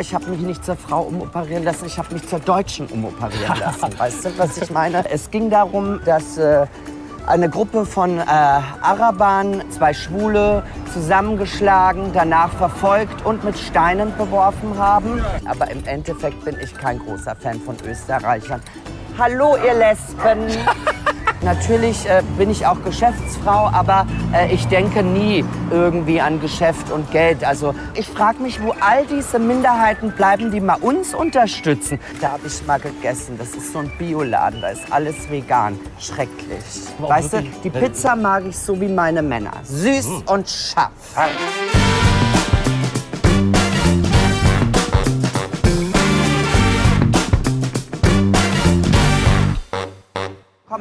Ich habe mich nicht zur Frau umoperieren lassen, ich habe mich zur Deutschen umoperieren lassen. Weißt du, was ich meine? Es ging darum, dass äh, eine Gruppe von äh, Arabern, zwei Schwule, zusammengeschlagen, danach verfolgt und mit Steinen beworfen haben. Aber im Endeffekt bin ich kein großer Fan von Österreichern. Hallo, ihr Lesben! Natürlich äh, bin ich auch Geschäftsfrau, aber äh, ich denke nie irgendwie an Geschäft und Geld. Also ich frage mich, wo all diese Minderheiten bleiben, die mal uns unterstützen. Da habe ich mal gegessen. Das ist so ein Bioladen, da ist alles vegan. Schrecklich. Weißt du, die Pizza mag ich so wie meine Männer. Süß und scharf.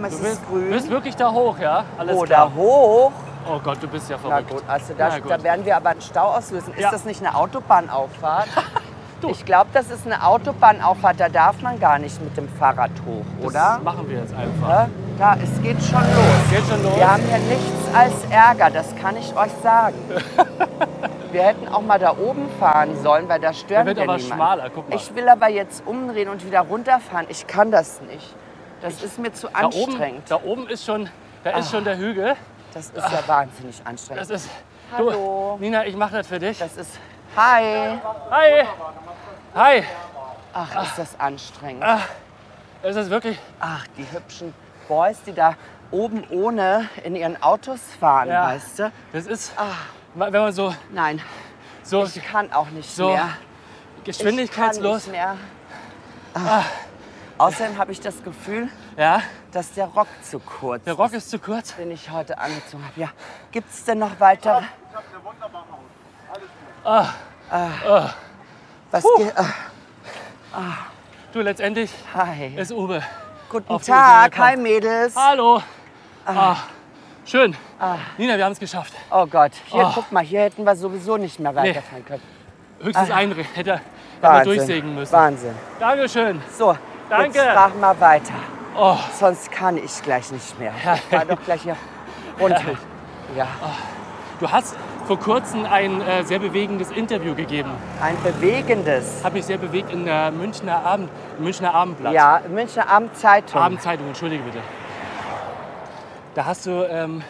Es Du bist, ist grün. bist wirklich da hoch, ja? Alles Oder klar. hoch. Oh Gott, du bist ja Na verrückt. gut, also da, Na gut. da werden wir aber einen Stau auslösen. Ist Ja. das nicht eine Autobahnauffahrt? Du. Ich glaube, das ist eine Autobahnauffahrt. Da darf man gar nicht mit dem Fahrrad hoch, Das oder? machen wir jetzt einfach. Ja, da, es geht schon los. Geht schon los? Wir haben hier nichts als Ärger, das kann ich euch sagen. Wir hätten auch mal da oben fahren sollen, weil da stören Der wird wir aber niemanden. schmaler, guck mal. Ich will aber jetzt umdrehen und wieder runterfahren. Ich kann das nicht. Das ist mir zu da, oben, anstrengend. da oben ist schon, da ist schon der Hügel. Das ist ja wahnsinnig anstrengend. Das ist. Hallo. Du, Nina, ich mache das für dich. Das ist. Hi. Hi. Hi. Ach, ist das anstrengend. Es ist wirklich. Ach, die hübschen Boys, die da oben ohne in ihren Autos fahren, Ja. weißt du? Das ist. Ah. Wenn man so, Nein, so ich kann auch nicht So, mehr. Ich geschwindigkeitslos. kann nicht mehr. Ah. Außerdem habe ich das Gefühl, Ja, dass der Rock zu kurz der Rock ist zu kurz. den ich heute angezogen habe. Ja, gibt es denn noch weitere? Ah. Was geht? Ah, Du, letztendlich hi. ist Uwe. Guten Tag, hi Mädels. Hallo. Ah. Schön. Nina, wir haben es geschafft. Oh Gott, hier, Oh. guck mal, hier hätten wir sowieso nicht mehr weiterfahren können. Höchstens ein hätte, hätte er Wahnsinn. durchsägen müssen. Wahnsinn. Dankeschön. So, Danke. jetzt mach mal weiter. Oh, Sonst kann ich gleich nicht mehr. Ich fahr doch gleich hier runter. Herrlich. Ja, du hast vor kurzem ein äh, sehr bewegendes Interview gegeben. ein bewegendes. Hat mich sehr bewegt in der Münchner, Abend, Münchner Abendblatt. Ja, Münchner Abendzeitung. Abendzeitung, entschuldige bitte. Da hast du ähm,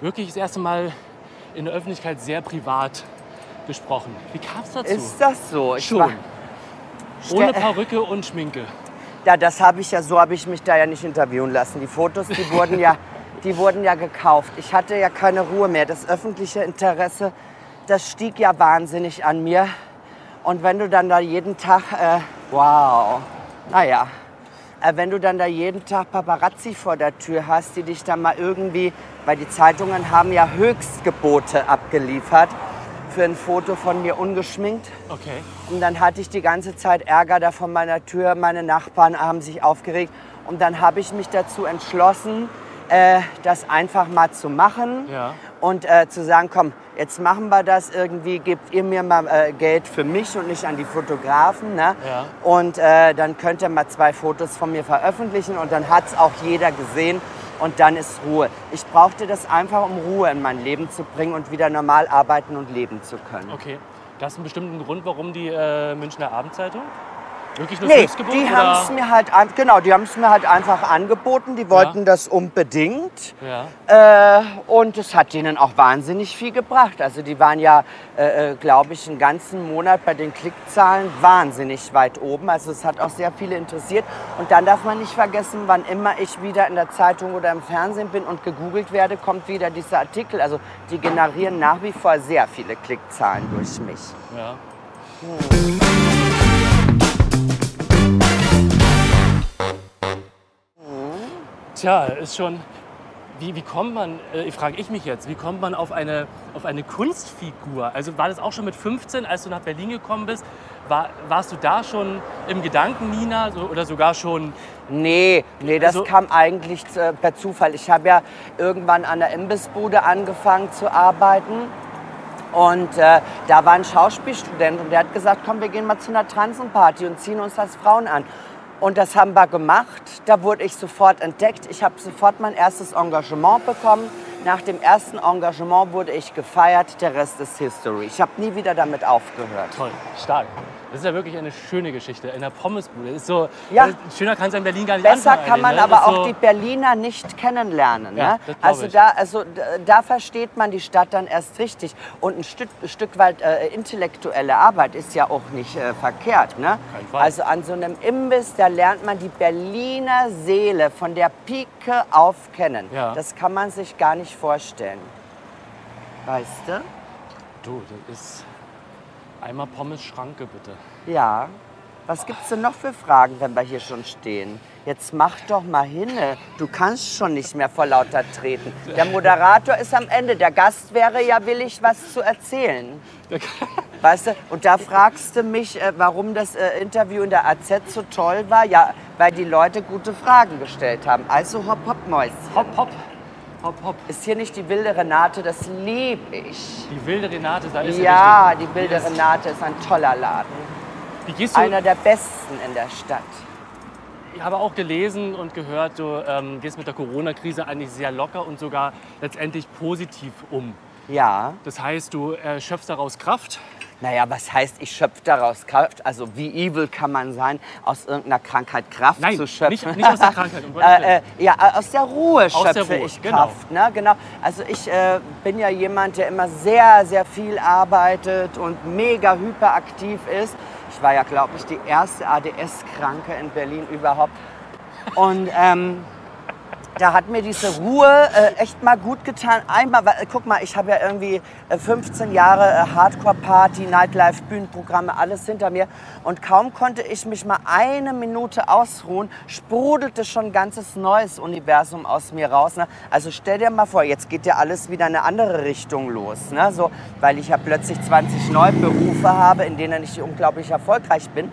wirklich das erste Mal in der Öffentlichkeit sehr privat gesprochen. Wie kam es dazu? Ist das so? Ich Schon. Ohne Perücke und Schminke. Ja, das habe ich ja, so habe ich mich da ja nicht interviewen lassen. Die Fotos, die wurden ja, die wurden ja gekauft. Ich hatte ja keine Ruhe mehr. Das öffentliche Interesse, das stieg ja wahnsinnig an mir. Und wenn du dann da jeden Tag, äh, wow, naja, äh, wenn du dann da jeden Tag Paparazzi vor der Tür hast, die dich dann mal irgendwie, weil die Zeitungen haben ja Höchstgebote abgeliefert für ein Foto von mir ungeschminkt. Okay. Und dann hatte ich die ganze Zeit Ärger da vor meiner Tür. Meine Nachbarn haben sich aufgeregt. Und dann habe ich mich dazu entschlossen, äh, das einfach mal zu machen. Ja. Und äh, zu sagen, komm, jetzt machen wir das irgendwie, gebt ihr mir mal äh, Geld für mich und nicht an die Fotografen. Ne? Ja. Und äh, dann könnt ihr mal zwei Fotos von mir veröffentlichen und dann hat es auch jeder gesehen. Und dann ist Ruhe. Ich brauchte das einfach, um Ruhe in mein Leben zu bringen und wieder normal arbeiten und leben zu können. Okay. Das ist einen bestimmten Grund, warum die äh, Münchner Abendzeitung? Wirklich nur Nee, die haben es mir halt genau, die haben es mir halt einfach angeboten. Die wollten Ja. das unbedingt Ja. äh, und es hat denen auch wahnsinnig viel gebracht. Also die waren ja, äh, äh, glaube ich, einen ganzen Monat bei den Klickzahlen wahnsinnig weit oben. Also es hat auch sehr viele interessiert. Und dann darf man nicht vergessen, wann immer ich wieder in der Zeitung oder im Fernsehen bin und gegoogelt werde, kommt wieder dieser Artikel. Also die generieren nach wie vor sehr viele Klickzahlen durch mich. ja. Tja, ist schon. Wie, wie kommt man, äh, frage ich mich jetzt, wie kommt man auf eine, auf eine Kunstfigur? Also war das auch schon mit 15, als du nach Berlin gekommen bist? War, warst du da schon im Gedanken, Nina, so, oder sogar schon Nee, nee, das Also- kam eigentlich äh, per Zufall. Ich habe ja irgendwann an der Imbissbude angefangen zu arbeiten. Und äh, da war ein Schauspielstudent und der hat gesagt, komm, wir gehen mal zu einer Transenparty und ziehen uns als Frauen an. Und das haben wir gemacht. Da wurde ich sofort entdeckt. Ich habe sofort mein erstes Engagement bekommen Nach dem ersten Engagement wurde ich gefeiert, der Rest ist History. Ich habe nie wieder damit aufgehört. Toll, stark. Das ist ja wirklich eine schöne Geschichte in der Pommesbude. Ist so, Ja. äh, schöner kann es in Berlin gar nicht Besser anfangen, kann man ne? aber auch so, die Berliner nicht kennenlernen. Ja, Ne? Also, ich. da, also da versteht man die Stadt dann erst richtig. Und ein Stück, Stück weit äh, intellektuelle Arbeit ist ja auch nicht äh, verkehrt. Ne? Also an so einem Imbiss, da lernt man die Berliner Seele von der Pike auf kennen. Ja. Das kann man sich gar nicht vorstellen. Weißt du? Du, das ist einmal Pommes Schranke bitte. Ja. Was gibt's denn noch für Fragen, wenn wir hier schon stehen? Jetzt mach doch mal hinne. Du kannst schon nicht mehr vor lauter treten. Der Moderator ist am Ende. Der Gast wäre ja willig, was zu erzählen. Weißt du? Und da fragst du mich, äh, warum das äh, Interview in der AZ so toll war. Ja, weil die Leute gute Fragen gestellt haben. Also hopp, hopp, Mäuschen. Hopp, hopp, hopp, hopp. Ist hier nicht die wilde Renate? Das lieb ich. Die wilde Renate, da ist Ja, richtig. die wilde Renate ist ein toller Laden. Wie gehst du? Einer der besten in der Stadt. Ich habe auch gelesen und gehört, du ähm, gehst mit der Corona-Krise eigentlich sehr locker und sogar letztendlich positiv um. Ja. Das heißt, du äh, schöpfst daraus Kraft. Naja, was heißt, ich schöpfe daraus Kraft? Also wie evil kann man sein, aus irgendeiner Krankheit Kraft Nein, zu schöpfen? nicht- nicht aus der Krankheit, um äh, äh, ja, äh, aus der Ruhe der schöpfe Ruhe, ich genau. Kraft. Ne? Genau. Also ich äh, bin ja jemand, der immer sehr, sehr viel arbeitet und mega hyperaktiv ist. Ich war ja, glaube ich, die erste ADS-Kranke in Berlin überhaupt. Und ähm, da hat mir diese Ruhe äh, echt mal gut getan. Einmal, weil, äh, guck mal, ich habe ja irgendwie äh, 15 Jahre äh, Hardcore-Party, Nightlife, Bühnenprogramme, alles hinter mir. Und kaum konnte ich mich mal eine Minute ausruhen, sprudelte schon ein ganzes neues Universum aus mir raus. Ne? Also stell dir mal vor, jetzt geht ja alles wieder in eine andere Richtung los. Ne? So, weil ich ja plötzlich 20 neue Berufe habe, in denen ich unglaublich erfolgreich bin.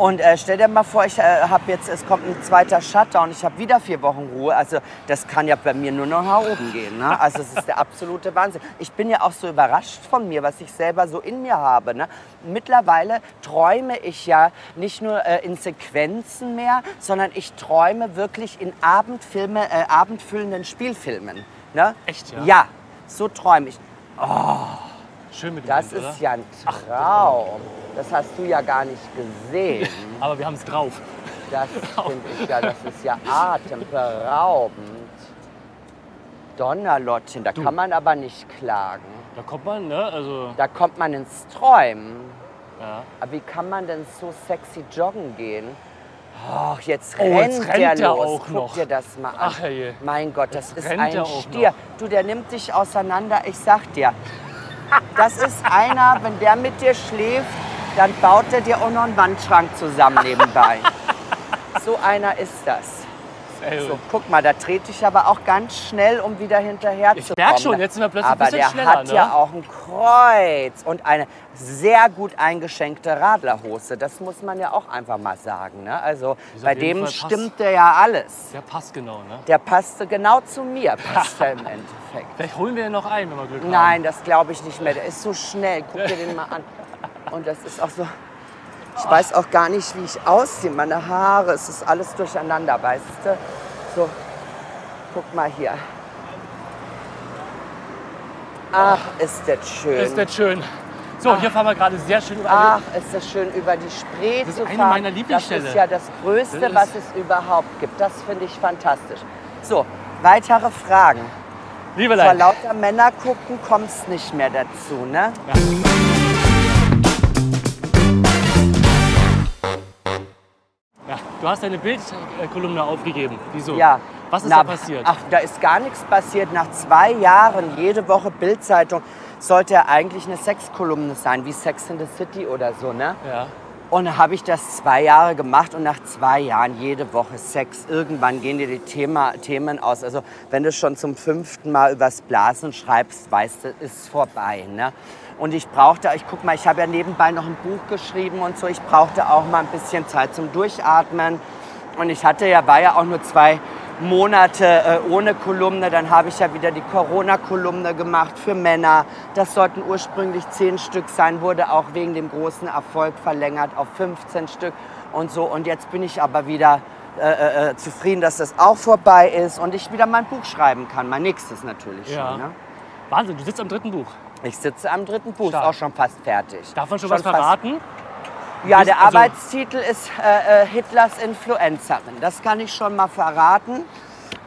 Und äh, stell dir mal vor, ich äh, habe jetzt, es kommt ein zweiter Shutdown, ich habe wieder vier Wochen Ruhe. Also das kann ja bei mir nur noch nach oben gehen. Ne? Also es ist der absolute Wahnsinn. Ich bin ja auch so überrascht von mir, was ich selber so in mir habe. Ne? Mittlerweile träume ich ja nicht nur äh, in Sequenzen mehr, sondern ich träume wirklich in Abendfilme, äh, abendfüllenden Spielfilmen. Ne? Echt, ja? Ja, so träume ich. Schön mit dem Das Wind, ist oder? ja ein Traum. Das hast du ja gar nicht gesehen. Aber wir haben es drauf. Das finde ich ja, das ist ja atemberaubend. Donnerlottchen, da kann man aber nicht klagen. Da kommt man, ne? Also, Da kommt man ins Träumen. ja. Aber wie kann man denn so sexy joggen gehen? Ach, jetzt Oh, rennt, jetzt rennt der der los. auch Guck noch. dir das mal an. Ach, herrje. Mein Gott, das Jetzt ist rennt ein auch Stier. Du, der nimmt dich auseinander. Ich sag dir, das ist einer, wenn der mit dir schläft, dann baut er dir auch noch einen Wandschrank zusammen nebenbei. so einer ist das. So, guck mal, da trete ich aber auch ganz schnell, um wieder hinterher Ich zu kommen. schon, jetzt sind wir plötzlich ein aber bisschen der schneller, hat ne? ja auch ein Kreuz und eine sehr gut eingeschenkte Radlerhose. Das muss man ja auch einfach mal sagen. Ne? Also bei dem stimmte ja alles. Der passt genau, ne? Der passte genau zu mir, passt er im Endeffekt. Vielleicht holen wir ihn noch ein, wenn wir Glück haben. Nein, das glaube ich nicht mehr. Der ist so schnell. Guck dir den mal an. Und das ist auch so. Ich weiß auch gar nicht, wie ich aussehe. Meine Haare, es ist alles durcheinander, weißt du? So, guck mal hier. Ach, ist das schön. Ist das schön. So, hier fahren wir gerade sehr schön über Ach, ist das schön, über die Spree Das ist zu eine fahren. meiner Lieblingsstelle. Das ist ja das Größte, Das was es überhaupt gibt. Das finde ich fantastisch. So, weitere Fragen. Vor Liebelein. lauter Männer gucken kommst nicht mehr dazu, ne? Ja, du hast deine Bildkolumne aufgegeben. Wieso? Ja. Was ist Na, da passiert? Ach, da ist gar nichts passiert. Nach zwei Jahren, jede Woche Bildzeitung, sollte ja eigentlich eine Sexkolumne sein, wie Sex in the City oder so, ne? Ja. Und dann habe ich das zwei Jahre gemacht und nach zwei Jahren jede Woche Sex. Irgendwann gehen dir die Thema, Themen aus. Also wenn du schon zum fünften Mal übers Blasen schreibst, weißt du, ist vorbei. Ne? Und ich brauchte, ich guck mal, ich habe ja nebenbei noch ein Buch geschrieben und so. Ich brauchte auch mal ein bisschen Zeit zum Durchatmen. Und ich hatte ja, war ja auch nur zwei Monate äh, ohne Kolumne. Dann habe ich ja wieder die Corona-Kolumne gemacht für Männer. Das sollten ursprünglich zehn Stück sein, wurde auch wegen dem großen Erfolg verlängert auf 15 Stück und so. Und jetzt bin ich aber wieder äh, äh, zufrieden, dass das auch vorbei ist und ich wieder mein Buch schreiben kann. Mein nächstes natürlich Ja. schon. Ne? Wahnsinn, du sitzt am dritten Buch. Ich sitze am dritten Buch, Stark. auch schon fast fertig. Darf man schon, Schon was verraten? Ja, der also- Arbeitstitel ist äh, äh, Hitlers Influencerin. Das kann ich schon mal verraten.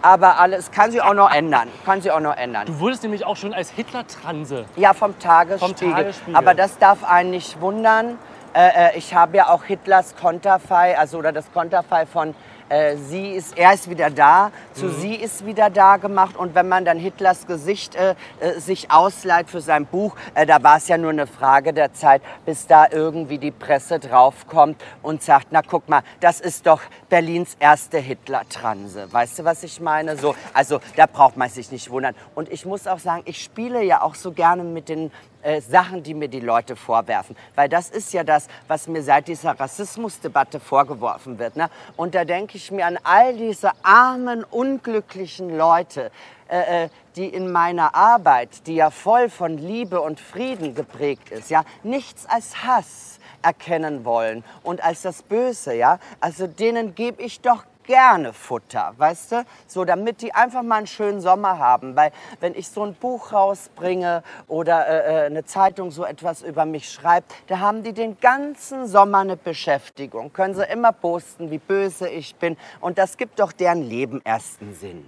Aber alles kann sich auch noch ändern. Kann sich auch noch ändern. Du wurdest nämlich auch schon als Hitler-Transe. Ja, vom Tagesspiegel. Vom Tagesspiegel. Aber das darf einen nicht wundern. Äh, äh, ich habe ja auch Hitlers Konterfei, also oder das Konterfei von äh, sie ist, er ist wieder da, zu Mhm. sie ist wieder da gemacht. Und wenn man dann Hitlers Gesicht äh, äh, sich ausleiht für sein Buch, äh, da war es ja nur eine Frage der Zeit, bis da irgendwie die Presse draufkommt und sagt, na guck mal, das ist doch Berlins erste Hitler-Transe. Weißt du, was ich meine? So, also da braucht man sich nicht wundern. Und ich muss auch sagen, ich spiele ja auch so gerne mit den äh, Sachen, die mir die Leute vorwerfen. Weil das ist ja das, was mir seit dieser Rassismusdebatte vorgeworfen wird. Ne? Und da denke ich mir an all diese armen, unglücklichen Leute, äh, äh, die in meiner Arbeit, die ja voll von Liebe und Frieden geprägt ist, ja, nichts als Hass erkennen wollen und als das Böse, ja. Also denen gebe ich doch gerne Futter, weißt du? So, damit die einfach mal einen schönen Sommer haben. Weil wenn ich so ein Buch rausbringe oder äh, äh, eine Zeitung so etwas über mich schreibt, da haben die den ganzen Sommer eine Beschäftigung. Können sie immer posten, wie böse ich bin. Und das gibt doch deren Leben erst einen Sinn.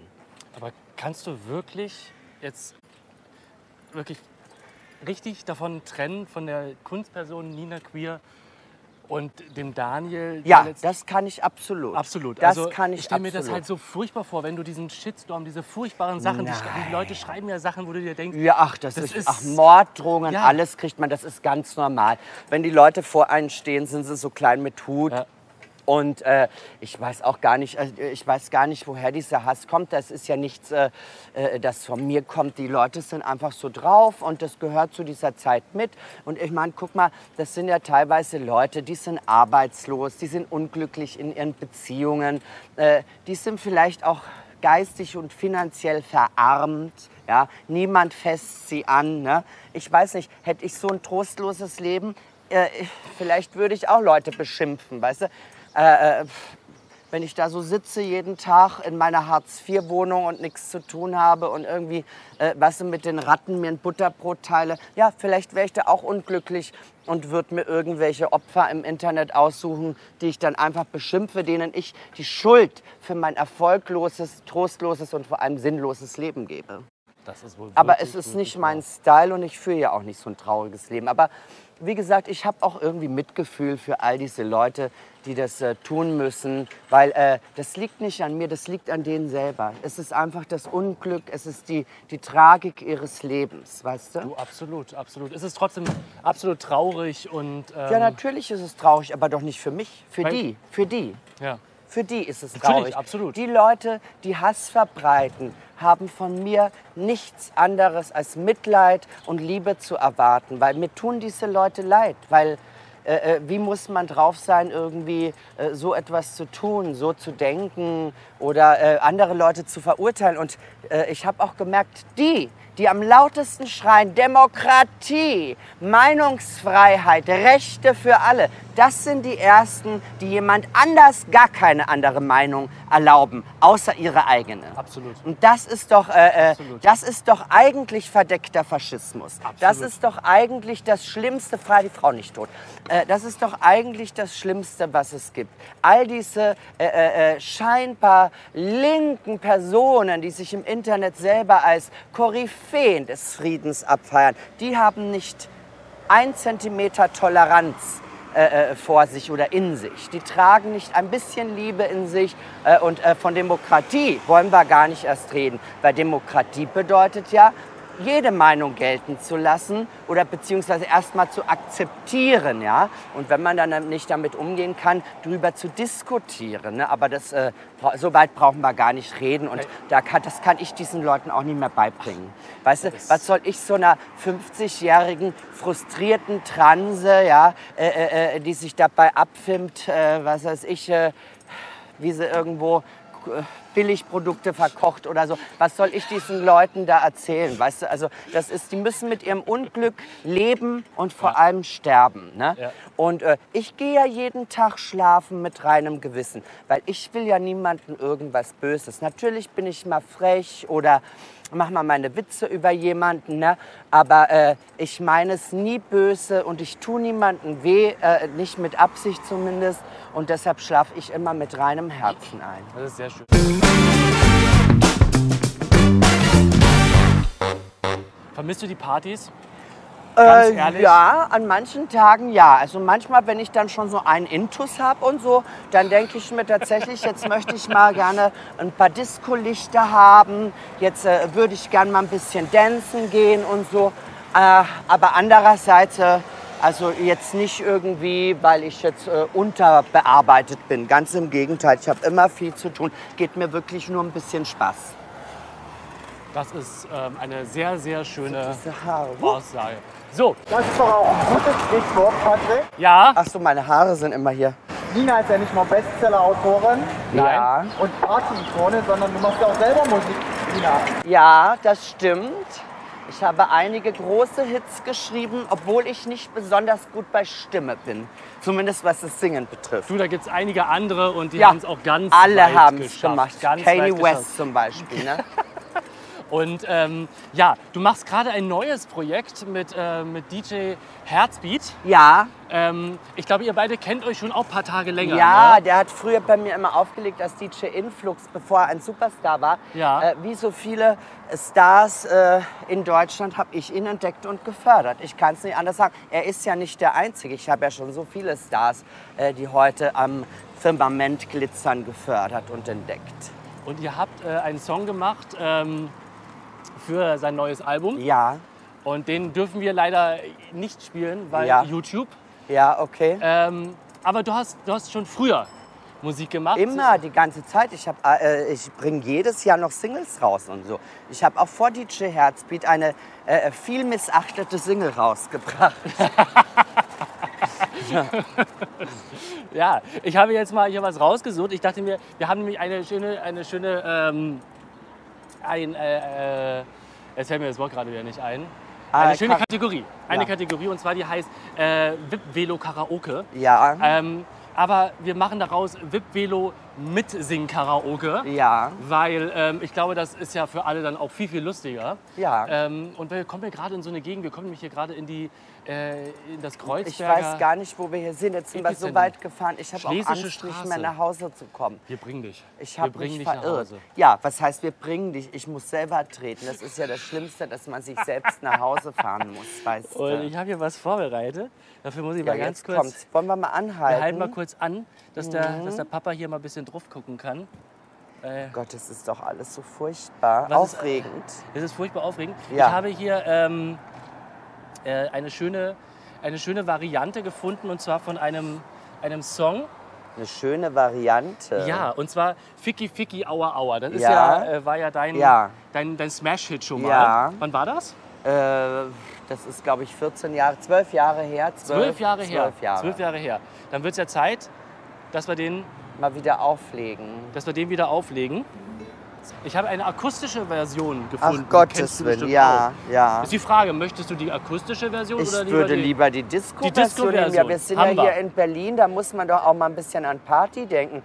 Aber kannst du wirklich jetzt wirklich richtig davon trennen, von der Kunstperson Nina Queer und dem Daniel? Ja, das kann ich absolut. Absolut. Das also, kann ich, stelle mir das halt so furchtbar vor, wenn du diesen Shitstorm, diese furchtbaren Sachen, die, die. Leute schreiben ja Sachen, wo du dir denkst, Ja, ach, das, Das ist, ist- ach, Morddrohungen, Ja. alles kriegt man, das ist ganz normal. Wenn die Leute vor einen stehen, sind sie so klein mit Hut. Ja. Und äh, ich weiß auch gar nicht, äh, ich weiß gar nicht, woher dieser Hass kommt. Das ist ja nichts, äh, äh, das von mir kommt. Die Leute sind einfach so drauf und das gehört zu dieser Zeit mit. Und ich meine, guck mal, das sind ja teilweise Leute, die sind arbeitslos, die sind unglücklich in ihren Beziehungen, äh, die sind vielleicht auch geistig und finanziell verarmt. Ja? Niemand fässt sie an. Ne? Ich weiß nicht, hätte ich so ein trostloses Leben, äh, vielleicht würde ich auch Leute beschimpfen, weißt du? Äh, äh, wenn ich da so sitze jeden Tag in meiner Hartz-IV-Wohnung und nichts zu tun habe und irgendwie, äh, du, mit den Ratten mir ein Butterbrot teile, ja, vielleicht wäre ich da auch unglücklich und würde mir irgendwelche Opfer im Internet aussuchen, die ich dann einfach beschimpfe, denen ich die Schuld für mein erfolgloses, trostloses und vor allem sinnloses Leben gebe. Aber es ist nicht mein Style und ich führe ja auch nicht so ein trauriges Leben. Aber wie gesagt, ich habe auch irgendwie Mitgefühl für all diese Leute, die das äh, tun müssen, weil äh, das liegt nicht an mir, das liegt an denen selber. Es ist einfach das Unglück, es ist die, die Tragik ihres Lebens, weißt du? Du, absolut, absolut. Es ist trotzdem absolut traurig und ähm, Ja, natürlich ist es traurig, aber doch nicht für mich, für die, für die. ja. Für die ist es Natürlich, traurig. absolut. Die Leute, die Hass verbreiten, haben von mir nichts anderes als Mitleid und Liebe zu erwarten, weil mir tun diese Leute leid, weil äh, äh, wie muss man drauf sein, irgendwie äh, so etwas zu tun, so zu denken oder äh, andere Leute zu verurteilen. Und äh, ich habe auch gemerkt, die, die am lautesten schreien, Demokratie, Meinungsfreiheit, Rechte für alle, das sind die Ersten, die jemand anders gar keine andere Meinung erlauben, außer ihre eigene. Absolut. Und das ist doch, äh, äh, das ist doch eigentlich verdeckter Faschismus. Das Absolut. ist doch eigentlich das Schlimmste, frei die Frau nicht tot. Äh, das ist doch eigentlich das Schlimmste, was es gibt. All diese äh, äh, äh, scheinbar linken Personen, die sich im Internet selber als Koryphäen des Friedens abfeiern, die haben nicht ein Zentimeter Toleranz äh, äh, vor sich oder in sich. Die tragen nicht ein bisschen Liebe in sich. Äh, und äh, von Demokratie wollen wir gar nicht erst reden. Weil Demokratie bedeutet ja, jede Meinung gelten zu lassen oder beziehungsweise erstmal zu akzeptieren, ja. Und wenn man dann nicht damit umgehen kann, drüber zu diskutieren. Ne? Aber das, äh, so weit brauchen wir gar nicht reden. Und da kann, das kann ich diesen Leuten auch nicht mehr beibringen. Weißt du, was soll ich so einer 50-jährigen frustrierten Transe, ja, äh, äh, äh, die sich dabei abfilmt, äh, was weiß ich, äh, wie sie irgendwo Billigprodukte verkocht oder so. Was soll ich diesen Leuten da erzählen? Weißt du, also das ist, die müssen mit ihrem Unglück leben und vor allem sterben. Ne? Ja. Und äh, ich gehe ja jeden Tag schlafen mit reinem Gewissen, weil ich will ja niemandem irgendwas Böses. Natürlich bin ich mal frech oder mach mal meine Witze über jemanden, ne? aber äh, ich meine es nie böse und ich tue niemandem weh, äh, nicht mit Absicht zumindest. Und deshalb schlafe ich immer mit reinem Herzen ein. Das ist sehr schön. Vermisst du die Partys? Ganz Äh, ehrlich? Ja, an manchen Tagen ja. Also manchmal, wenn ich dann schon so einen Intus habe und so, dann denke ich mir tatsächlich, jetzt möchte ich mal gerne ein paar Discolichter haben. Jetzt äh, würde ich gerne mal ein bisschen dancen gehen und so. Äh, aber andererseits, äh, also jetzt nicht irgendwie, weil ich jetzt äh, unterbearbeitet bin. Ganz im Gegenteil, ich habe immer viel zu tun. Geht mir wirklich nur ein bisschen Spaß. Das ist ähm, eine sehr, sehr schöne. Aussage. So, Das ist doch auch ein gutes Stichwort, Patrick. ja, Ach so, meine Haare sind immer hier. Nina ist ja nicht nur Bestseller-Autorin Ja. und Party-Ikone, sondern du machst ja auch selber Musik, Nina. Ja, das stimmt. Ich habe einige große Hits geschrieben, obwohl ich nicht besonders gut bei Stimme bin. Zumindest was das Singen betrifft. du, da gibt es einige andere und die Ja, haben es auch ganz Alle haben es gemacht. Ganz Kanye West geschafft. zum Beispiel. Ne? Und ähm, ja, du machst gerade ein neues Projekt mit, äh, mit DJ Herzbeat. Ja, Ähm, ich glaube, ihr beide kennt euch schon auch ein paar Tage länger. ja, Ne? der hat früher bei mir immer aufgelegt als DJ Influx, bevor er ein Superstar war. Ja. Äh, wie so viele Stars äh, in Deutschland habe ich ihn entdeckt und gefördert. Ich kann es nicht anders sagen. Er ist ja nicht der Einzige. Ich habe ja schon so viele Stars, äh, die heute am Firmament glitzern, gefördert und entdeckt. Und ihr habt äh, einen Song gemacht ähm, für sein neues Album. Ja, Und den dürfen wir leider nicht spielen, weil Ja. YouTube. ja, okay. Ähm, aber du hast, du hast schon früher Musik gemacht. Immer, die ganze Zeit. Ich, hab, äh, ich bringe jedes Jahr noch Singles raus und so. Ich habe auch vor DJ Herzbeat eine äh, viel missachtete Single rausgebracht. Ja, ich habe jetzt mal hier was rausgesucht. Ich dachte mir, wir haben nämlich eine schöne, eine schöne, ähm, ein, äh, äh, jetzt fällt mir das Wort gerade wieder nicht ein. Eine Ah, schöne Ka- Kategorie. Eine Ja. Kategorie und zwar die heißt äh, VIP Velo Karaoke. Ja, Ähm, aber wir machen daraus VIP Velo mit Sing Karaoke. ja, Weil ähm, ich glaube, das ist ja für alle dann auch viel, viel lustiger. ja. Ähm, und wir kommen hier gerade in so eine Gegend, wir kommen nämlich hier gerade in, die, äh, in das ich Kreuzberger. weiß gar nicht, wo wir hier sind. Jetzt sind wir so weit gefahren. Ich habe auch Angst, nicht Straße. mehr nach Hause zu kommen. Wir bringen dich. Ich wir habe bringen mich dich nach verirrt. Hause. Ja, was heißt, wir bringen dich? Ich muss selber treten. Das ist ja das Schlimmste, dass man sich selbst nach Hause fahren muss, weißt Und ich habe hier was vorbereitet. Dafür muss ich Ja, mal ganz kurz. kommt's. Wollen wir mal anhalten? Wir halten mal kurz an, dass, der, Mhm. dass der Papa hier mal ein bisschen drauf gucken kann. Äh, Gott, das ist doch alles so furchtbar. Was ist- Aufregend. es ist furchtbar aufregend. Ja. Ich habe hier ähm, äh, eine, schöne, eine schöne Variante gefunden und zwar von einem, einem Song. Eine schöne Variante. Ja, und zwar Ficky Ficky Aua Aua. Das ist Ja. ja, äh, war ja dein, Ja. dein, dein Smash-Hit schon mal. Ja. Wann war das? Äh, das ist, glaube ich, 14 Jahre, 12 Jahre her. Zwölf Jahre her. Zwölf Jahre. Zwölf Jahre her. Dann wird es ja Zeit, dass wir, den, Mal wieder auflegen. dass wir den wieder auflegen. Ich habe eine akustische Version Ach gefunden. Kennst Gottes Willen, ja, auch. ja. Ist die Frage, möchtest du die akustische Version Ich oder lieber würde die? lieber die Disco-Version Disco-Version. nehmen. Ja, wir sind Haben ja hier wir. in Berlin, da muss man doch auch mal ein bisschen an Party denken.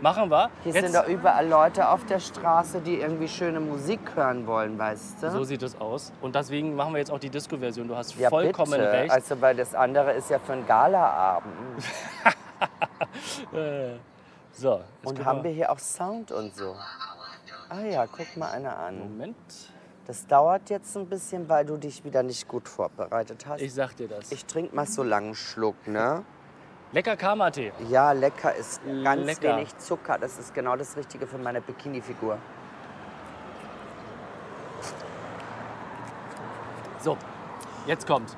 Machen wir. Hier Jetzt, sind doch überall Leute auf der Straße, die irgendwie schöne Musik hören wollen, weißt du? so sieht es aus. Und deswegen machen wir jetzt auch die Disco-Version. Du hast ja, vollkommen bitte. recht. Also, weil das andere ist ja für einen Galaabend. Äh, so, Und haben wir hier auch Sound und so. Ah ja, guck mal einer an. Moment, Das dauert jetzt ein bisschen, weil du dich wieder nicht gut vorbereitet hast. ich sag dir das. Ich trinke mal so langen Schluck, ne? Lecker Karma-Tee. Ja, lecker ist ganz Lecker. wenig Zucker. Das ist genau das Richtige für meine Bikini-Figur. So, jetzt kommt.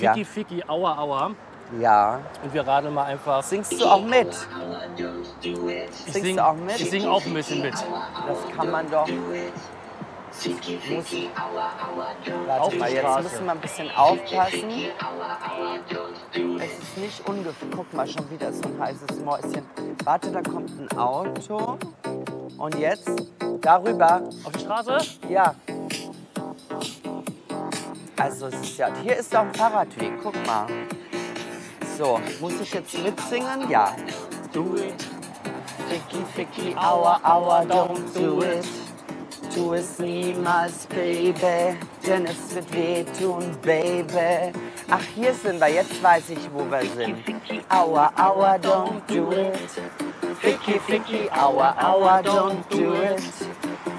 Ja. Ficky Ficky Aua Aua. Ja. Und wir radeln mal einfach. Singst du auch mit? Ich Singst sing, du auch mit? Ich sing auch ein bisschen mit. Das kann man doch. Muss, warte Auf mal, die jetzt müssen wir ein bisschen aufpassen. Es ist nicht ungefähr. Guck mal, schon wieder so ein heißes Mäuschen. Warte, da kommt ein Auto. Und jetzt darüber. Auf die Straße? Ja. Also es ist ja, hier ist doch ein Fahrradweg, guck mal. So, muss ich jetzt mitsingen? Ja. Do it. Ficky, ficky, aua, aua, don't do it. Tu es niemals, Baby, denn es wird wehtun, Baby. Ach, hier sind wir, jetzt weiß ich, wo wir sind. Aua, aua, don't do it. Ficky, ficky, aua, aua, don't do it.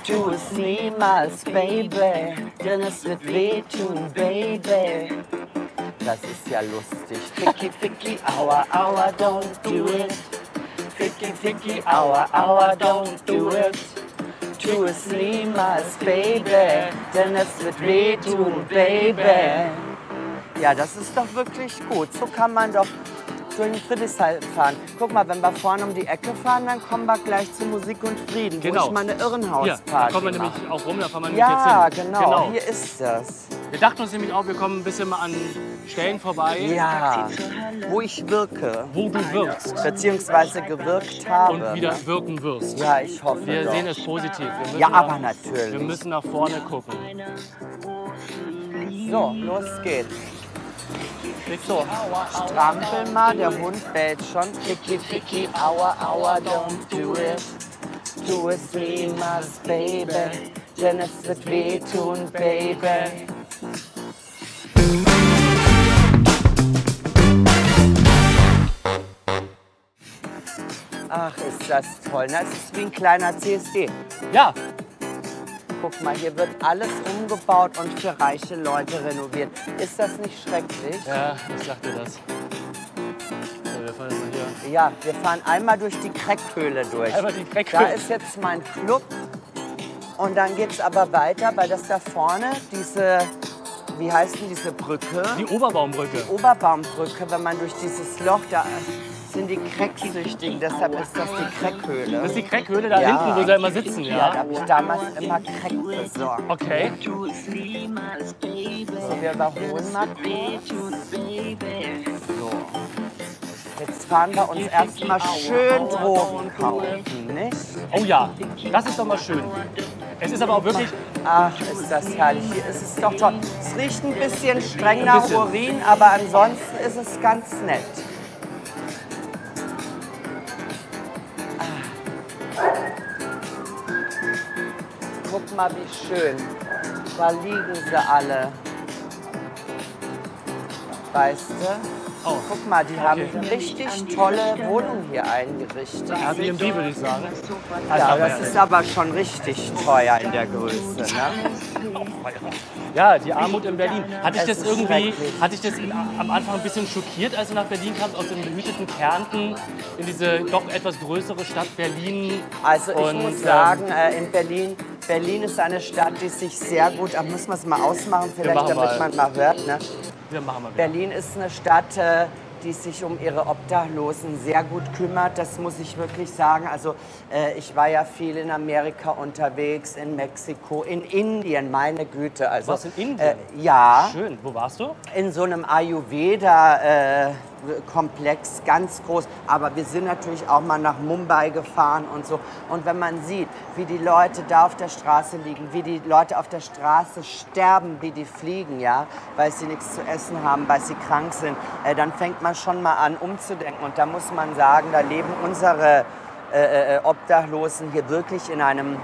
Tu es niemals, Baby, denn es wird wehtun, Baby. Das ist ja lustig. Ficky, ficky, aua, aua, don't do it. Ficky, ficky, aua, aua, don't do it. Tu es niemals, Baby, denn es wird wehtun, Baby. Ja, das ist doch wirklich gut. So kann man doch durch den Friedrichshain fahren. Guck mal, wenn wir vorne um die Ecke fahren, dann kommen wir gleich zu Musik und Frieden, Genau. wo ich meine Hier, da Irrenhausparty kommen wir nämlich auch rum, da fahren wir nämlich Ja, jetzt hin. genau, hier ist das. Wir dachten uns nämlich auch, wir kommen ein bisschen mal an Stellen vorbei, Ja, wo ich wirke, wo du wirkst beziehungsweise gewirkt habe. und wieder wirken wirst. Ja, ich hoffe Wir doch. sehen es positiv. Ja, nach, aber natürlich. Wir müssen nach vorne gucken. So, los geht's. So, strampel mal, der Hund bellt schon. Ficky, ficky, aua, aua, don't do it. Tu es niemals, Baby, denn es wird wehtun, Baby. Ach, ist das toll. Es ist wie ein kleiner CSD. Ja, Guck mal, hier wird alles umgebaut und für reiche Leute renoviert. Ist das nicht schrecklich? ja, ich sagte das. Wir fahren jetzt mal hier. Ja, wir fahren einmal durch die Kreckhöhle durch. Einmal die Kreckhöhle. Da ist jetzt mein Club. Und dann geht es aber weiter, weil das da vorne, diese, wie heißt denn diese Brücke? Die Oberbaumbrücke. Oberbaumbrücke, wenn man durch dieses Loch, da sind die Cracksüchtigen, deshalb ist das die Creckhöhle. Das ist die Kreckhöhle da Ja. hinten, wo sie immer sitzen, ja, da ja? habe ich damals immer Crack besorgt. Okay. So, wir überholen mal kurz. So. Jetzt fahren wir uns erstmal schön Drogen kaufen, nicht? Oh ja, das ist doch mal schön. Es ist aber auch wirklich, Ach, ist das herrlich. Hier ist es doch toll. Es riecht ein bisschen streng nach. Urin, aber ansonsten ist es ganz nett. Guck mal, wie schön. Da liegen sie alle. Weißt du? oh, Guck mal, die haben eine richtig tolle Wohnung hier eingerichtet. Airbnb würde ich sagen. Ja, das ist aber schon richtig teuer in der Größe. Ne? Ja, die Armut in Berlin. Hat dich Es das irgendwie, schrecklich. hat dich das am Anfang ein bisschen schockiert, als du nach Berlin kamst, aus dem behüteten Kärnten in diese doch etwas größere Stadt Berlin? Also ich Und, muss ähm, sagen, äh, in Berlin, Berlin ist eine Stadt, die sich sehr gut, da müssen wir es mal ausmachen, vielleicht, damit mal. man mal hört. Ne? Wir machen mal wieder. Berlin ist eine Stadt, äh, die sich um ihre Obdachlosen sehr gut kümmert. Das muss ich wirklich sagen. Also äh, ich war ja viel in Amerika unterwegs, in Mexiko, in Indien, meine Güte. Also, warst in Indien? Äh, ja, Schön. Wo warst du? in so einem Ayurveda-Komplex, ganz groß. Aber wir sind natürlich auch mal nach Mumbai gefahren und so. Und wenn man sieht, wie die Leute da auf der Straße liegen, wie die Leute auf der Straße sterben, wie die fliegen, ja, weil sie nichts zu essen haben, weil sie krank sind, äh, dann fängt man schon mal an umzudenken. Und da muss man sagen, da leben unsere äh, äh, Obdachlosen hier wirklich in einem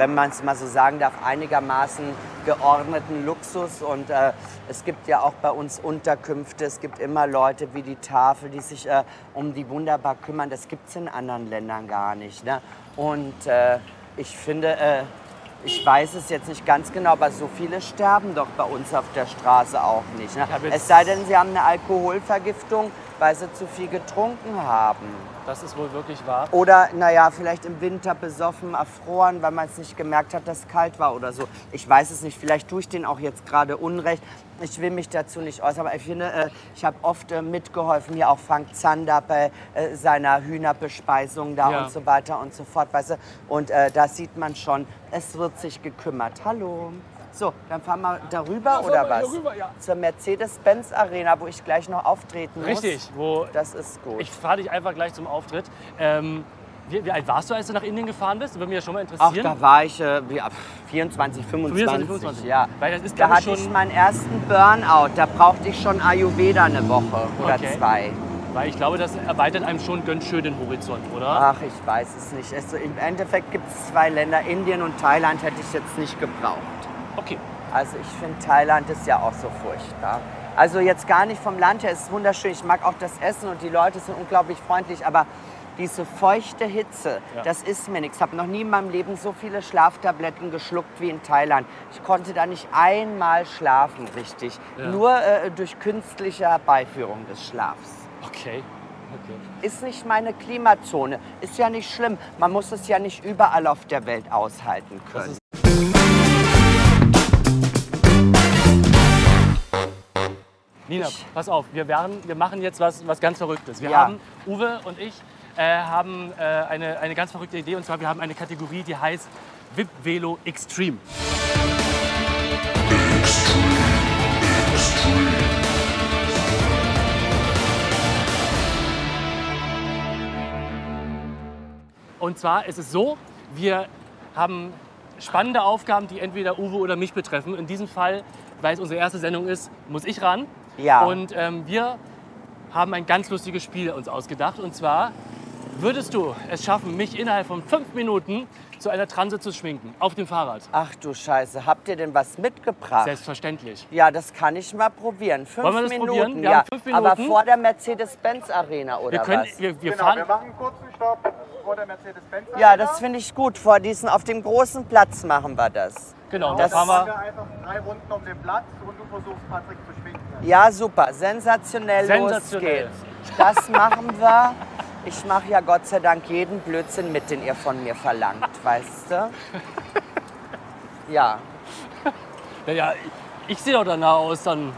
wenn man es mal so sagen darf, einigermaßen geordneten Luxus. Und äh, es gibt ja auch bei uns Unterkünfte, es gibt immer Leute wie die Tafel, die sich äh, um die wunderbar kümmern. Das gibt es in anderen Ländern gar nicht. Ne? Und äh, ich finde, äh, ich weiß es jetzt nicht ganz genau, aber so viele sterben doch bei uns auf der Straße auch nicht. Ne? Es sei denn, sie haben eine Alkoholvergiftung, weil sie zu viel getrunken haben. Das ist wohl wirklich wahr. Oder, naja, vielleicht im Winter besoffen, erfroren, weil man es nicht gemerkt hat, dass es kalt war oder so. Ich weiß es nicht. Vielleicht tue ich denen auch jetzt gerade Unrecht. Ich will mich dazu nicht äußern, aber ich finde, äh, ich habe oft äh, mitgeholfen, hier auch Frank Zander bei äh, seiner Hühnerbespeisung da Ja. und so weiter und so fort. Weißt du? Und äh, da sieht man schon, es wird sich gekümmert. Hallo. So, dann fahren wir darüber oder wir was? darüber, ja. Zur Mercedes-Benz Arena, wo ich gleich noch auftreten muss. Richtig. Wo Das ist gut. ich fahre dich einfach gleich zum Auftritt. Ähm, Wie, wie alt warst du, als du nach Indien gefahren bist? Würde mich ja schon mal Ach, interessieren. da war ich äh, wie, ab 24, 25. 24, 25. Ja. Weil das ist, Da hatte ich schon- meinen ersten Burnout. Da brauchte ich schon Ayurveda eine Woche oder Okay. zwei. Weil ich glaube, das erweitert einem schon ganz schön den Horizont, oder? Ach, ich weiß es nicht. Also Im Endeffekt gibt es zwei Länder. Indien und Thailand hätte ich jetzt nicht gebraucht. Okay. Also ich finde Thailand ist ja auch so furchtbar. Also jetzt gar nicht vom Land her, es ist wunderschön. Ich mag auch das Essen und die Leute sind unglaublich freundlich, aber diese feuchte Hitze, Ja. das ist mir nichts. Ich habe noch nie in meinem Leben so viele Schlaftabletten geschluckt wie in Thailand. Ich konnte da nicht einmal schlafen richtig. Ja. Nur äh, durch künstliche Herbeiführung des Schlafs. Okay. okay. Ist nicht meine Klimazone. Ist ja nicht schlimm. Man muss es ja nicht überall auf der Welt aushalten können. Nina, pass auf, wir, werden, wir machen jetzt was, was ganz Verrücktes. Wir Ja. haben, Uwe und ich, äh, haben äh, eine, eine ganz verrückte Idee. Und zwar, wir haben eine Kategorie, die heißt VIP Velo Extreme. Und zwar ist es so, wir haben spannende Aufgaben, die entweder Uwe oder mich betreffen. In diesem Fall, weil es unsere erste Sendung ist, muss ich ran. Ja. Und ähm, wir haben ein ganz lustiges Spiel uns ausgedacht. Und zwar würdest du es schaffen, mich innerhalb von fünf Minuten zu einer Transe zu schminken auf dem Fahrrad. Ach du Scheiße, habt ihr denn was mitgebracht? Selbstverständlich. Ja, das kann ich mal probieren. Fünf Wollen wir das Minuten, probieren? Wir ja. haben fünf Aber Minuten. vor der Mercedes-Benz Arena oder Wir, können, was? wir, wir Genau, fahren. wir machen einen kurzen Stopp vor der Mercedes-Benz. Ja, das finde ich gut. Vor diesen, auf dem großen Platz machen wir das. Genau, Das- fahren wir einfach drei Runden um den Platz und du versuchst Patrick zu schminken. Ja, super. Sensationell. Sensationell. Los geht's. Das machen wir. Ich mache ja Gott sei Dank jeden Blödsinn mit, den ihr von mir verlangt, weißt du? Ja. Ja, ja, ich, ich sehe doch danach aus, dann.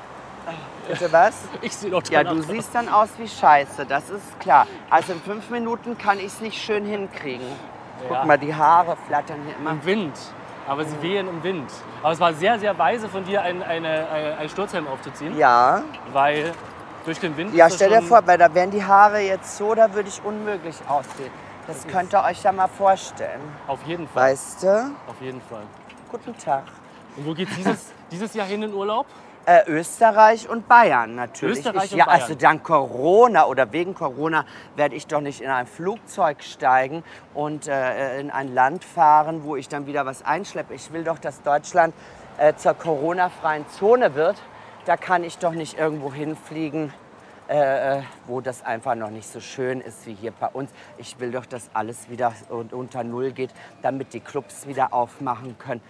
Bitte was? Ich sehe doch Ja, danach du siehst dann aus wie Scheiße, das ist klar. Also in fünf Minuten kann ich es nicht schön hinkriegen. Guck Ja. mal, die Haare flattern hier immer. Im Wind. Aber sie wehen im Wind. Aber es war sehr, sehr weise von dir, ein, eine, eine, einen Sturzhelm aufzuziehen. Ja, Weil durch den Wind. ja stell dir vor, weil da wären die Haare jetzt so, da würde ich unmöglich aussehen. Das könnt ihr euch ja mal vorstellen. Auf jeden Fall. Weißt du? Auf jeden Fall. Guten Tag. Und wo geht's dieses, dieses Jahr hin in Urlaub? Äh, Österreich und Bayern natürlich. Österreich ich, und ja, Bayern. also dank Corona oder wegen Corona werde ich doch nicht in ein Flugzeug steigen und äh, in ein Land fahren, wo ich dann wieder was einschleppe. Ich will doch, dass Deutschland äh, zur Corona-freien Zone wird. Da kann ich doch nicht irgendwo hinfliegen, äh, äh, wo das einfach noch nicht so schön ist wie hier bei uns. Ich will doch, dass alles wieder un- unter Null geht, damit die Clubs wieder aufmachen können.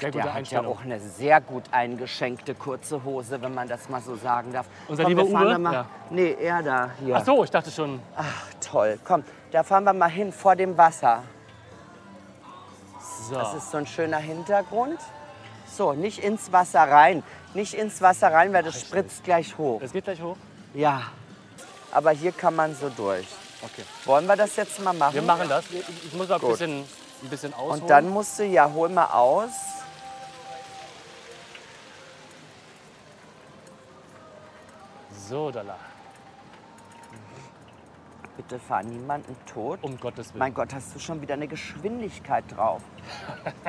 Sehr gute Der hat ja auch eine sehr gut eingeschenkte kurze Hose, wenn man das mal so sagen darf. Unser Komm, lieber Uwe? Mal, Ja. Nee, er da hier. Ach so, ich dachte schon. Ach, toll. Komm, da fahren wir mal hin vor dem Wasser. So. Das ist so ein schöner Hintergrund. So, nicht ins Wasser rein. Nicht ins Wasser rein, weil das spritzt gleich hoch. Es geht gleich hoch. Ja. Aber hier kann man so durch. Okay. Wollen wir das jetzt mal machen? Wir machen das. Ich, muss mal ein bisschen, ein bisschen ausholen. Und dann musst du, ja, hol mal aus. So, Dalla. Bitte fahr niemanden tot. Um Gottes Willen. Mein Gott, hast du schon wieder eine Geschwindigkeit drauf?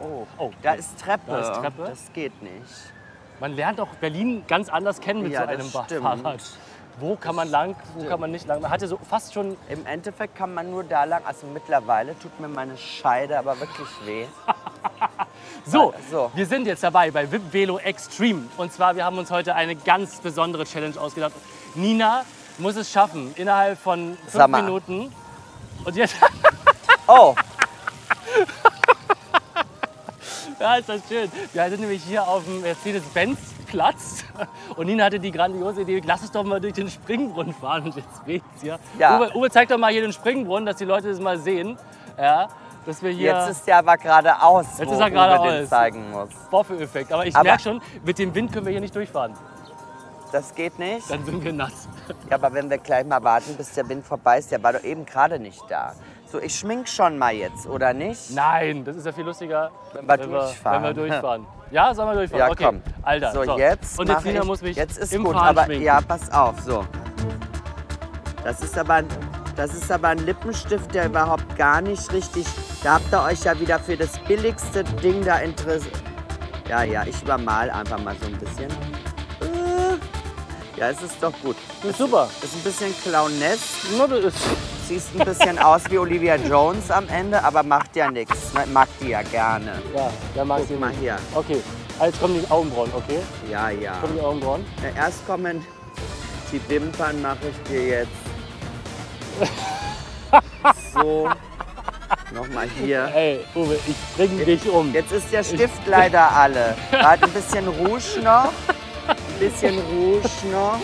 Oh, Oh, da ist Treppe. Da ist Treppe. Das geht nicht. Man lernt auch Berlin ganz anders kennen mit Ja, so das einem stimmt. Fahrrad. Wo kann man lang, wo kann man nicht lang? Man hatte so fast schon Im Endeffekt kann man nur da lang, also mittlerweile tut mir meine Scheide aber wirklich weh. So, So. wir sind jetzt dabei bei VIP Velo Extreme. Und zwar, wir haben uns heute eine ganz besondere Challenge ausgedacht. Nina muss es schaffen, innerhalb von fünf. Minuten. Und jetzt, Oh, ja, ist das schön. Wir sind nämlich hier auf dem Mercedes-Benz-Platz. Und Nina hatte die grandiose Idee, lass uns doch mal durch den Springbrunnen fahren. Und jetzt weht's hier. Ja. Uwe, Uwe, zeig doch mal hier den Springbrunnen, dass die Leute das mal sehen. Ja, dass wir hier jetzt ist der aber geradeaus, Jetzt wo ist er geradeaus. zeigen muss. Vorführeffekt. Aber ich Aber- merke schon, mit dem Wind können wir hier nicht durchfahren. Das geht nicht? Dann sind wir nass. Ja, aber wenn wir gleich mal warten, bis der Wind vorbei ist, der war doch eben gerade nicht da. So, ich schmink schon mal jetzt, oder nicht? Nein, das ist ja viel lustiger, Wenn wir wenn durchfahren. wir durchfahren. Ja, sollen wir durchfahren? Ja, okay. komm. Alter, So, so. jetzt Und jetzt ich, muss mich jetzt ist im gut, Fahren aber schminken. ja, pass auf, so. Das ist aber Das ist aber ein Lippenstift, der überhaupt gar nicht richtig. Da habt ihr euch ja wieder für das billigste Ding da interessiert. Ja, ja, ich übermal einfach mal so ein bisschen. Äh, Ja, es ist doch gut. Ist super. Ist ein bisschen clownesk. Na, das ist Siehst ein bisschen aus wie Olivia Jones am Ende, aber macht ja nichts. Ne? Mag die ja gerne. ja, da mag Guck mal nicht. hier. Okay, also jetzt kommen die Augenbrauen, okay? Ja, ja. Kommen die Augenbrauen. Na, erst kommen die Wimpern, mache ich dir jetzt. So. Nochmal hier. Ey, Uwe, ich bring dich um. Jetzt ist der Stift leider alle. Warte, ein bisschen Rouge noch. Ein bisschen Rouge noch.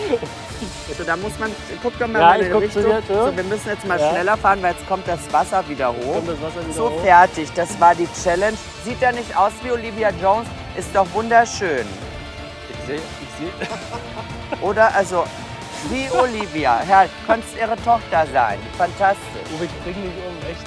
So, da muss man, guck doch mal Ja, in die Richtung. dir, ja. So, wir müssen jetzt mal Ja. schneller fahren, weil jetzt kommt das Wasser wieder hoch. Wasser wieder so, hoch? fertig. Das war die Challenge. Sieht er nicht aus wie Olivia Jones? Ist doch wunderschön. Ich sehe, ich sehe. Oder? Also, wie Olivia. Herr, könntest ihre Tochter sein. Fantastisch. Uwe, ich bring dich um, echt.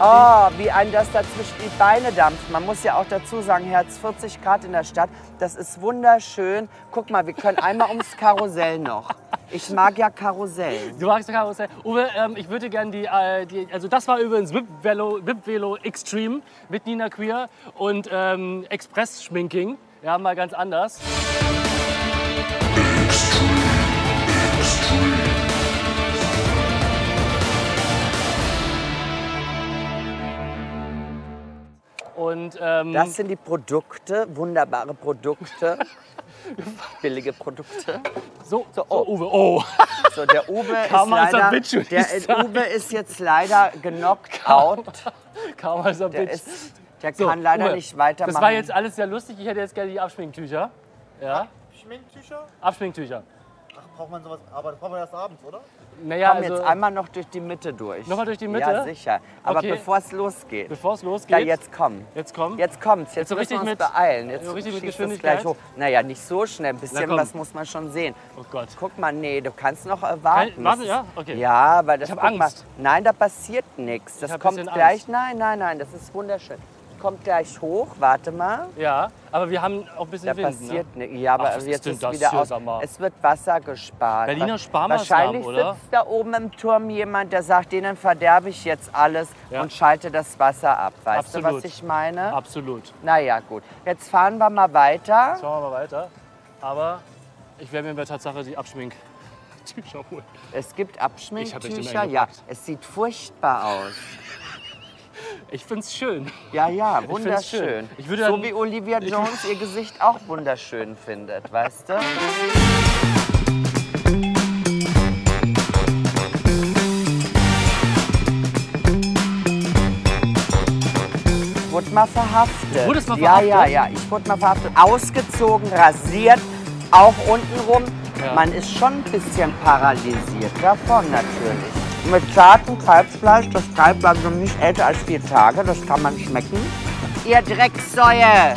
Oh, wie ein das dazwischen die Beine dampft. Man muss ja auch dazu sagen, Herz 40 Grad in der Stadt. Das ist wunderschön. Guck mal, wir können einmal ums Karussell noch. Ich mag ja Karussell. Du magst Karussell. Uwe, ähm, ich würde gerne die, äh, die, also das war übrigens Whip Velo, Whip Velo Extreme mit Nina Queer und ähm, Express Schminking. Ja, mal ganz anders. Und ähm, Das sind die Produkte, wunderbare Produkte. Billige Produkte. so, so, oh. Uwe, oh. So, der Uwe ist leider, bitch, der. Uwe ist jetzt leider genockt out. Karma is a Der, bitch. ist, der So, kann leider Uwe, nicht weitermachen. Das war jetzt alles sehr lustig. Ich hätte jetzt gerne die Abschminktücher. Ja, Schminktücher? Abschminktücher. Ach, braucht man sowas? Aber das braucht man erst abends, oder? Naja, Komm also, jetzt einmal noch durch die Mitte durch. Nochmal durch die Mitte? Ja, sicher. Aber Okay. bevor es losgeht. bevor es losgeht. Ja, jetzt komm. Jetzt komm. Jetzt kommt's. Jetzt, Jetzt so müssen wir uns mit- beeilen. Jetzt so richtig mit Geschwindigkeit? gleich hoch. Naja, nicht so schnell. Ein bisschen was muss man schon sehen. Oh Gott. Guck mal, nee, du kannst noch äh, warten. Kein- warte, ja? Okay. Ja, weil das hab guck Angst. Mal, nein, da passiert nichts. Das hab kommt gleich. Angst. Nein, nein, nein, das ist wunderschön. Kommt gleich hoch. Warte mal. Ja, aber wir haben auch ein bisschen Da Wind. passiert Ne? Ja, aber Ach, ist jetzt ist das wieder hier, aus. Es wird Wasser gespart. Berliner Sparmaßnahmen, Wahrscheinlich oder? sitzt da oben im Turm jemand, der sagt, denen verderbe ich jetzt alles Ja. und schalte das Wasser ab. Weißt du, Absolut. was ich meine? Absolut. Naja, gut. Jetzt fahren wir mal weiter. Jetzt machen wir mal weiter. Aber ich werde mir bei Tatsache die Abschminktücher holen. Es gibt Abschminktücher. Ja, es sieht furchtbar aus. Ich finde es schön. Ja, ja, find's wunderschön. schön. Ich würde so wie Olivia Jones ihr Gesicht auch wunderschön findet, weißt du? Ich wurde mal verhaftet. Du wurdest mal ja, Ja, verhaftet? ja, ich wurde mal verhaftet. Ausgezogen, rasiert, auch untenrum. Ja. Man ist schon ein bisschen paralysiert davon natürlich. Mit zartem Kalbsfleisch, das Kalb war so nicht älter als vier Tage, das kann man schmecken. Ihr Drecksäue!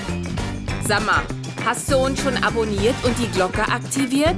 Sag mal, hast du uns schon abonniert und die Glocke aktiviert?